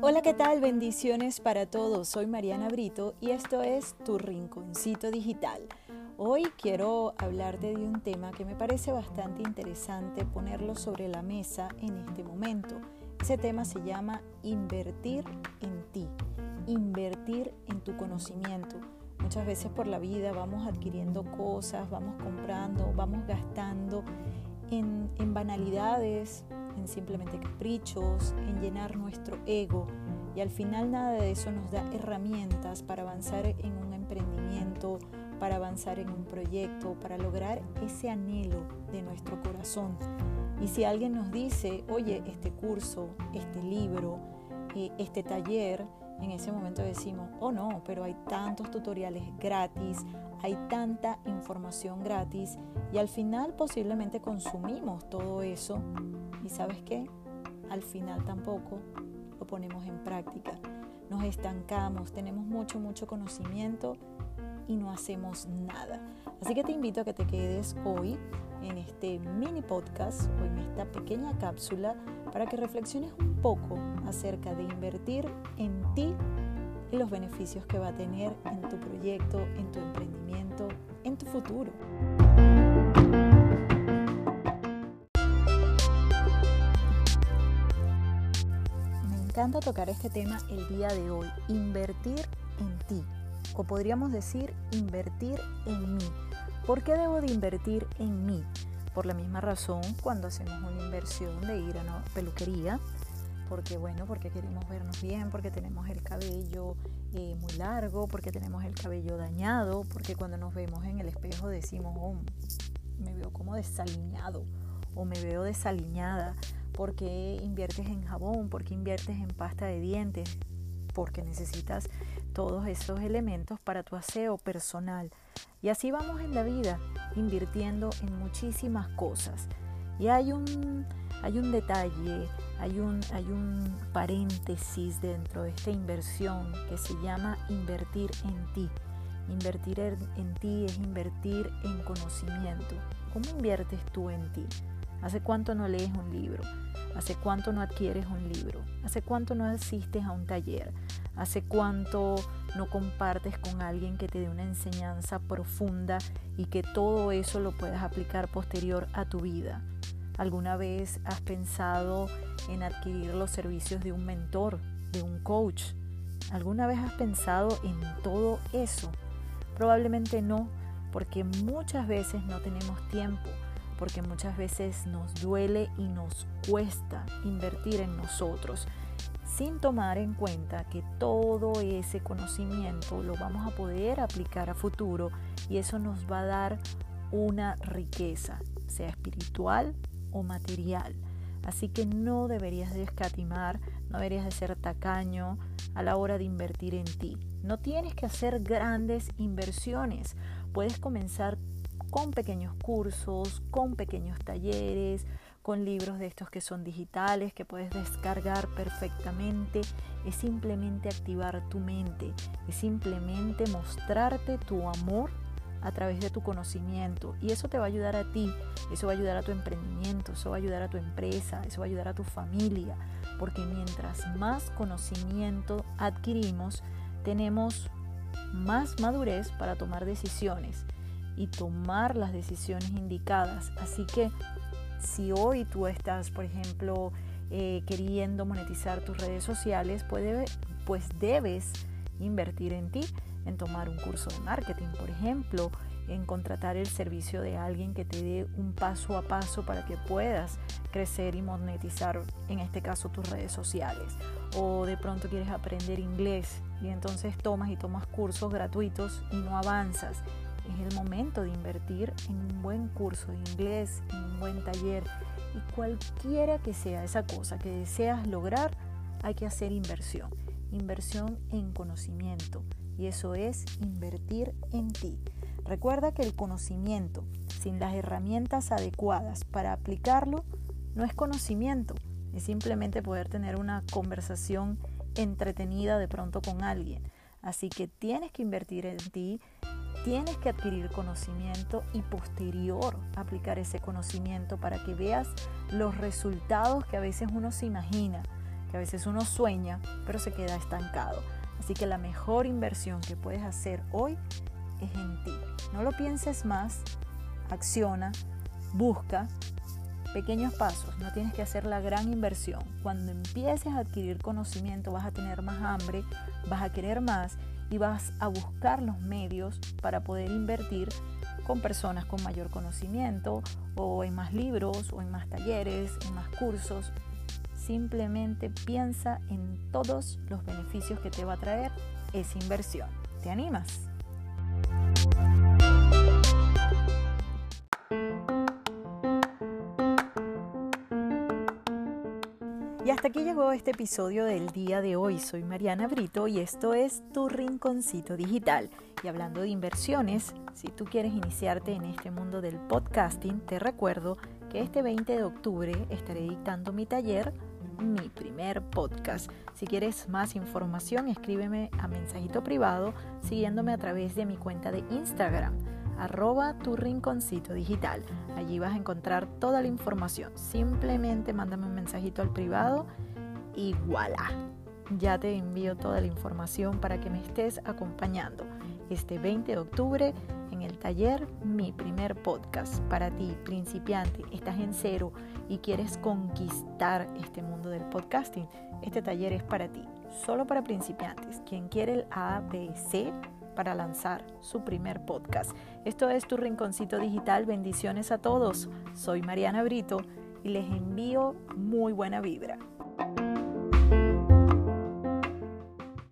Hola, ¿qué tal? Bendiciones para todos. Soy Mariana Brito y esto es Tu Rinconcito Digital. Hoy quiero hablarte de un tema que me parece bastante interesante ponerlo sobre la mesa en este momento. Ese tema se llama invertir en ti, invertir en tu conocimiento. Muchas veces por la vida vamos adquiriendo cosas, vamos comprando, vamos gastando en, banalidades, en simplemente caprichos, en llenar nuestro ego y al final nada de eso nos da herramientas para avanzar en un emprendimiento, para avanzar en un proyecto, para lograr ese anhelo de nuestro corazón. Y si alguien nos dice, oye, este curso, este libro, eh, este taller, en ese momento decimos, oh no, pero hay tantos tutoriales gratis, hay tanta información gratis y al final posiblemente consumimos todo eso y sabes qué, al final tampoco lo ponemos en práctica. Nos estancamos, tenemos mucho, mucho conocimiento y no hacemos nada. Así que te invito a que te quedes hoy en este mini podcast o en esta pequeña cápsula para que reflexiones un poco acerca de invertir en ti y los beneficios que va a tener en tu proyecto, en tu emprendimiento, en tu futuro. Me encanta tocar este tema el día de hoy, invertir en ti, o podríamos decir invertir en mí. ¿Por qué debo de invertir en mí? Por la misma razón cuando hacemos una inversión de ir a una peluquería, porque bueno, porque queremos vernos bien, porque tenemos el cabello eh, muy largo, porque tenemos el cabello dañado, porque cuando nos vemos en el espejo decimos, oh, me veo como desaliñado o me veo desaliñada, porque inviertes en jabón, porque inviertes en pasta de dientes, porque necesitas todos esos elementos para tu aseo personal. Y así vamos en la vida, invirtiendo en muchísimas cosas. Y hay un, hay un detalle, hay un, hay un paréntesis dentro de esta inversión que se llama invertir en ti. Invertir en ti es invertir en conocimiento. ¿Cómo inviertes tú en ti? ¿Hace cuánto no lees un libro? ¿Hace cuánto no adquieres un libro? ¿Hace cuánto no asistes a un taller? ¿Hace cuánto no compartes con alguien que te dé una enseñanza profunda y que todo eso lo puedas aplicar posterior a tu vida? ¿Alguna vez has pensado en adquirir los servicios de un mentor, de un coach? ¿Alguna vez has pensado en todo eso? Probablemente no, porque muchas veces no tenemos tiempo porque muchas veces nos duele y nos cuesta invertir en nosotros sin tomar en cuenta que todo ese conocimiento lo vamos a poder aplicar a futuro y eso nos va a dar una riqueza, sea espiritual o material. Así que no deberías de escatimar, no deberías de ser tacaño a la hora de invertir en ti. No tienes que hacer grandes inversiones. Puedes comenzar con pequeños cursos, con pequeños talleres, con libros de estos que son digitales, que puedes descargar perfectamente. Es simplemente activar tu mente, es simplemente mostrarte tu amor a través de tu conocimiento. Y eso te va a ayudar a ti, eso va a ayudar a tu emprendimiento, eso va a ayudar a tu empresa, eso va a ayudar a tu familia. Porque mientras más conocimiento adquirimos, tenemos más madurez para tomar decisiones y tomar las decisiones indicadas. Así que si hoy tú estás, por ejemplo, eh, queriendo monetizar tus redes sociales, pues debes invertir en ti, en tomar un curso de marketing, por ejemplo, en contratar el servicio de alguien que te dé un paso a paso para que puedas crecer y monetizar, en este caso, tus redes sociales. O de pronto quieres aprender inglés y entonces tomas y tomas cursos gratuitos y no avanzas es el momento de invertir en un buen curso de inglés, en un buen taller y cualquiera que sea esa cosa que deseas lograr, hay que hacer inversión. Inversión en conocimiento y eso es invertir en ti. Recuerda que el conocimiento sin las herramientas adecuadas para aplicarlo no es conocimiento, es simplemente poder tener una conversación entretenida de pronto con alguien. Así que tienes que invertir en ti tienes que adquirir conocimiento y posterior aplicar ese conocimiento para que veas los resultados que a veces uno se imagina, que a veces uno sueña, pero se queda estancado. Así que la mejor inversión que puedes hacer hoy es en ti. No lo pienses más, acciona, busca pequeños pasos, no tienes que hacer la gran inversión. Cuando empieces a adquirir conocimiento vas a tener más hambre, vas a querer más y vas a buscar los medios para poder invertir con personas con mayor conocimiento o en más libros o en más talleres, en más cursos. Simplemente piensa en todos los beneficios que te va a traer esa inversión. ¿Te animas? Y hasta aquí llegó este episodio del día de hoy. Soy Mariana Brito y esto es Tu Rinconcito Digital. Y hablando de inversiones, si tú quieres iniciarte en este mundo del podcasting, te recuerdo que este 20 de octubre estaré dictando mi taller mi primer podcast. Si quieres más información, escríbeme a mensajito privado siguiéndome a través de mi cuenta de Instagram arroba tu rinconcito digital. Allí vas a encontrar toda la información. Simplemente mándame un mensajito al privado y voilà. Ya te envío toda la información para que me estés acompañando este 20 de octubre en el taller Mi primer podcast. Para ti, principiante, estás en cero y quieres conquistar este mundo del podcasting, este taller es para ti, solo para principiantes. Quien quiere el ABC para lanzar su primer podcast. Esto es Tu Rinconcito Digital. Bendiciones a todos. Soy Mariana Brito y les envío muy buena vibra.